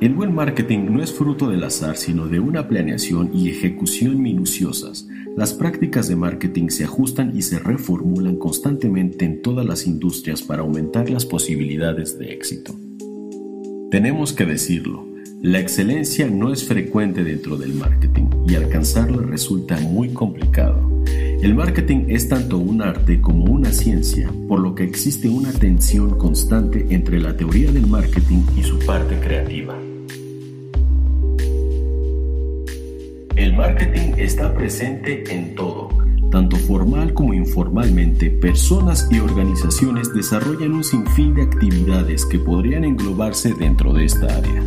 El buen marketing no es fruto del azar, sino de una planeación y ejecución minuciosas. Las prácticas de marketing se ajustan y se reformulan constantemente en todas las industrias para aumentar las posibilidades de éxito. Tenemos que decirlo, la excelencia no es frecuente dentro del marketing y alcanzarla resulta muy complicado. El marketing es tanto un arte como una ciencia, por lo que existe una tensión constante entre la teoría del marketing y su parte creativa. Marketing está presente en todo. Tanto formal como informalmente, personas y organizaciones desarrollan un sinfín de actividades que podrían englobarse dentro de esta área.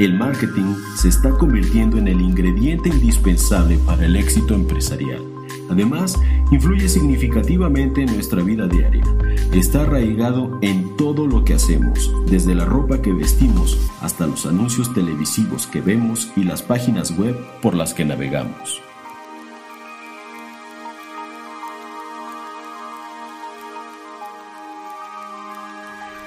El marketing se está convirtiendo en el ingrediente indispensable para el éxito empresarial. Además, influye significativamente en nuestra vida diaria. Está arraigado en todo lo que hacemos, desde la ropa que vestimos hasta los anuncios televisivos que vemos y las páginas web por las que navegamos.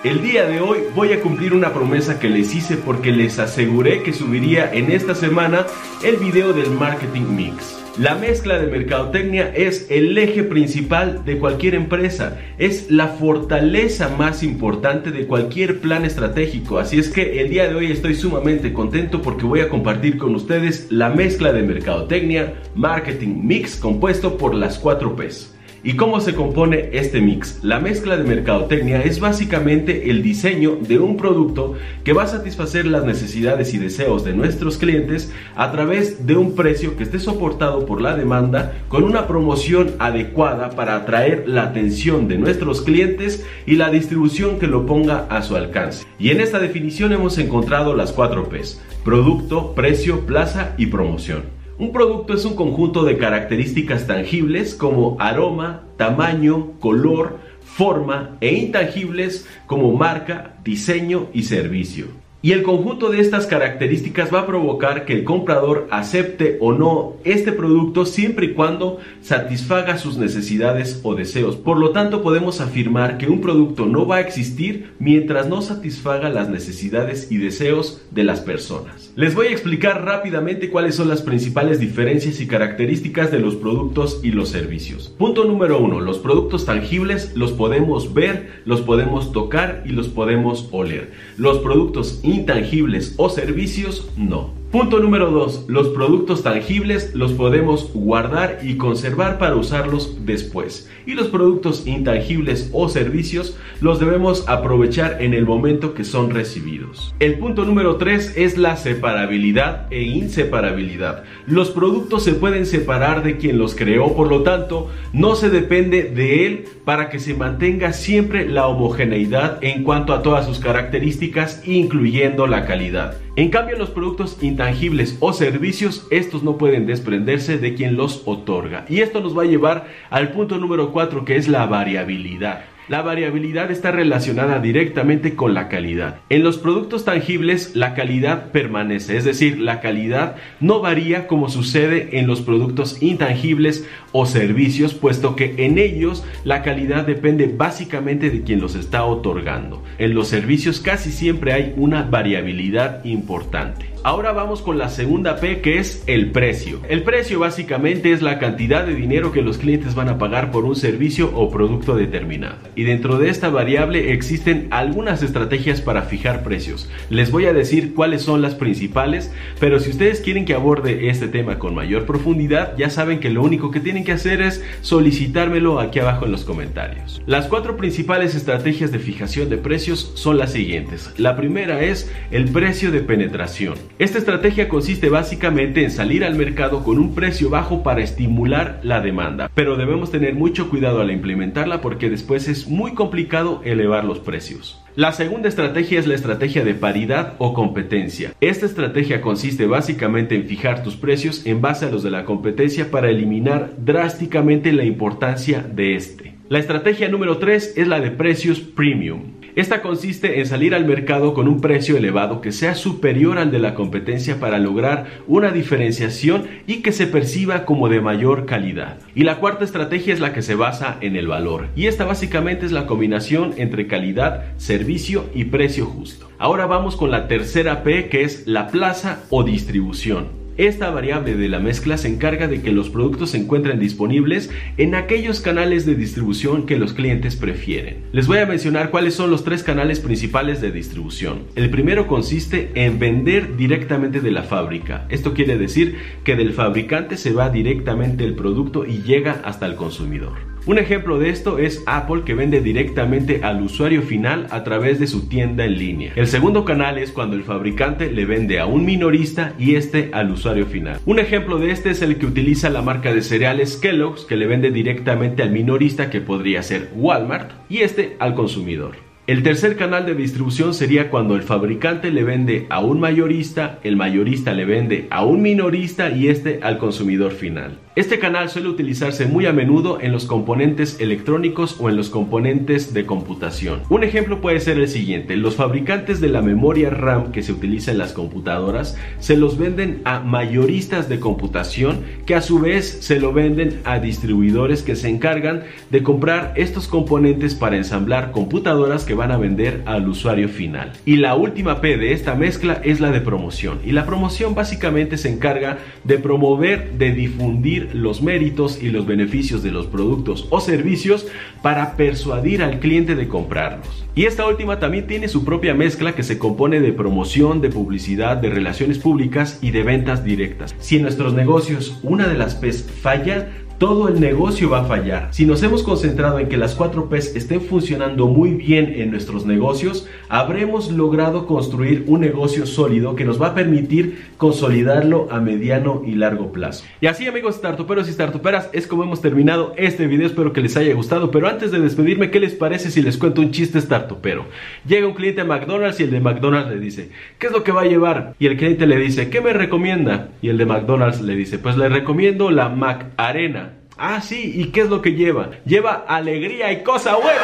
El día de hoy voy a cumplir una promesa que les hice porque les aseguré que subiría en esta semana el video del Marketing Mix. La mezcla de mercadotecnia es el eje principal de cualquier empresa, es la fortaleza más importante de cualquier plan estratégico, así es que el día de hoy estoy sumamente contento porque voy a compartir con ustedes la mezcla de mercadotecnia, marketing mix compuesto por las 4 Ps. ¿Y cómo se compone este mix? La mezcla de mercadotecnia es básicamente el diseño de un producto que va a satisfacer las necesidades y deseos de nuestros clientes a través de un precio que esté soportado por la demanda con una promoción adecuada para atraer la atención de nuestros clientes y la distribución que lo ponga a su alcance. Y en esta definición hemos encontrado las 4 Ps, producto, precio, plaza y promoción. Un producto es un conjunto de características tangibles como aroma, tamaño, color, forma e intangibles como marca, diseño y servicio. Y el conjunto de estas características va a provocar que el comprador acepte o no este producto siempre y cuando satisfaga sus necesidades o deseos. Por lo tanto, podemos afirmar que un producto no va a existir mientras no satisfaga las necesidades y deseos de las personas. Les voy a explicar rápidamente cuáles son las principales diferencias y características de los productos y los servicios. Punto número uno, los productos tangibles los podemos ver, los podemos tocar y los podemos oler. Los productos intangibles o servicios, no. Punto número 2. Los productos tangibles los podemos guardar y conservar para usarlos después. Y los productos intangibles o servicios los debemos aprovechar en el momento que son recibidos. El punto número 3 es la separabilidad e inseparabilidad. Los productos se pueden separar de quien los creó, por lo tanto, no se depende de él para que se mantenga siempre la homogeneidad en cuanto a todas sus características, incluyendo la calidad. En cambio, los productos intangibles o servicios, estos no pueden desprenderse de quien los otorga. Y esto nos va a llevar al punto número 4, que es la variabilidad. La variabilidad está relacionada directamente con la calidad. En los productos tangibles la calidad permanece, es decir, la calidad no varía como sucede en los productos intangibles o servicios, puesto que en ellos la calidad depende básicamente de quien los está otorgando. En los servicios casi siempre hay una variabilidad importante. Ahora vamos con la segunda P que es el precio. El precio básicamente es la cantidad de dinero que los clientes van a pagar por un servicio o producto determinado. Y dentro de esta variable existen algunas estrategias para fijar precios. Les voy a decir cuáles son las principales, pero si ustedes quieren que aborde este tema con mayor profundidad, ya saben que lo único que tienen que hacer es solicitármelo aquí abajo en los comentarios. Las cuatro principales estrategias de fijación de precios son las siguientes. La primera es el precio de penetración. Esta estrategia consiste básicamente en salir al mercado con un precio bajo para estimular la demanda, pero debemos tener mucho cuidado al implementarla porque después es muy complicado elevar los precios. La segunda estrategia es la estrategia de paridad o competencia. Esta estrategia consiste básicamente en fijar tus precios en base a los de la competencia para eliminar drásticamente la importancia de este. La estrategia número 3 es la de precios premium. Esta consiste en salir al mercado con un precio elevado que sea superior al de la competencia para lograr una diferenciación y que se perciba como de mayor calidad. Y la cuarta estrategia es la que se basa en el valor. Y esta básicamente es la combinación entre calidad, servicio y precio justo. Ahora vamos con la tercera P que es la plaza o distribución. Esta variable de la mezcla se encarga de que los productos se encuentren disponibles en aquellos canales de distribución que los clientes prefieren. Les voy a mencionar cuáles son los tres canales principales de distribución. El primero consiste en vender directamente de la fábrica. Esto quiere decir que del fabricante se va directamente el producto y llega hasta el consumidor. Un ejemplo de esto es Apple que vende directamente al usuario final a través de su tienda en línea. El segundo canal es cuando el fabricante le vende a un minorista y este al usuario final. Un ejemplo de este es el que utiliza la marca de cereales Kellogg's que le vende directamente al minorista que podría ser Walmart y este al consumidor. El tercer canal de distribución sería cuando el fabricante le vende a un mayorista, el mayorista le vende a un minorista y este al consumidor final. Este canal suele utilizarse muy a menudo en los componentes electrónicos o en los componentes de computación. Un ejemplo puede ser el siguiente, los fabricantes de la memoria RAM que se utiliza en las computadoras se los venden a mayoristas de computación que a su vez se lo venden a distribuidores que se encargan de comprar estos componentes para ensamblar computadoras que van a vender al usuario final. Y la última P de esta mezcla es la de promoción. Y la promoción básicamente se encarga de promover, de difundir los méritos y los beneficios de los productos o servicios para persuadir al cliente de comprarlos. Y esta última también tiene su propia mezcla que se compone de promoción, de publicidad, de relaciones públicas y de ventas directas. Si en nuestros negocios una de las P's falla, todo el negocio va a fallar. Si nos hemos concentrado en que las 4 P's estén funcionando muy bien en nuestros negocios, habremos logrado construir un negocio sólido que nos va a permitir consolidarlo a mediano y largo plazo. Y así amigos startuperos y startuperas, es como hemos terminado este video, espero que les haya gustado, pero antes de despedirme, ¿qué les parece si les cuento un chiste startupero? Llega un cliente a McDonald's y el de McDonald's le dice, ¿qué es lo que va a llevar? Y el cliente le dice, ¿qué me recomienda? Y el de McDonald's le dice, pues le recomiendo la Mac Arena. Ah, sí, ¿y qué es lo que lleva? Lleva alegría y cosa buena.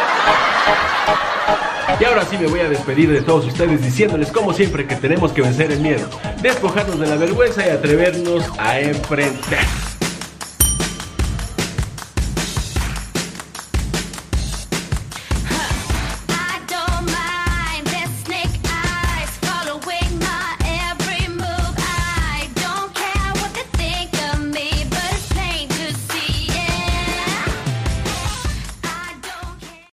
Y ahora sí me voy a despedir de todos ustedes diciéndoles como siempre que tenemos que vencer el miedo, despojarnos de la vergüenza y atrevernos a emprender.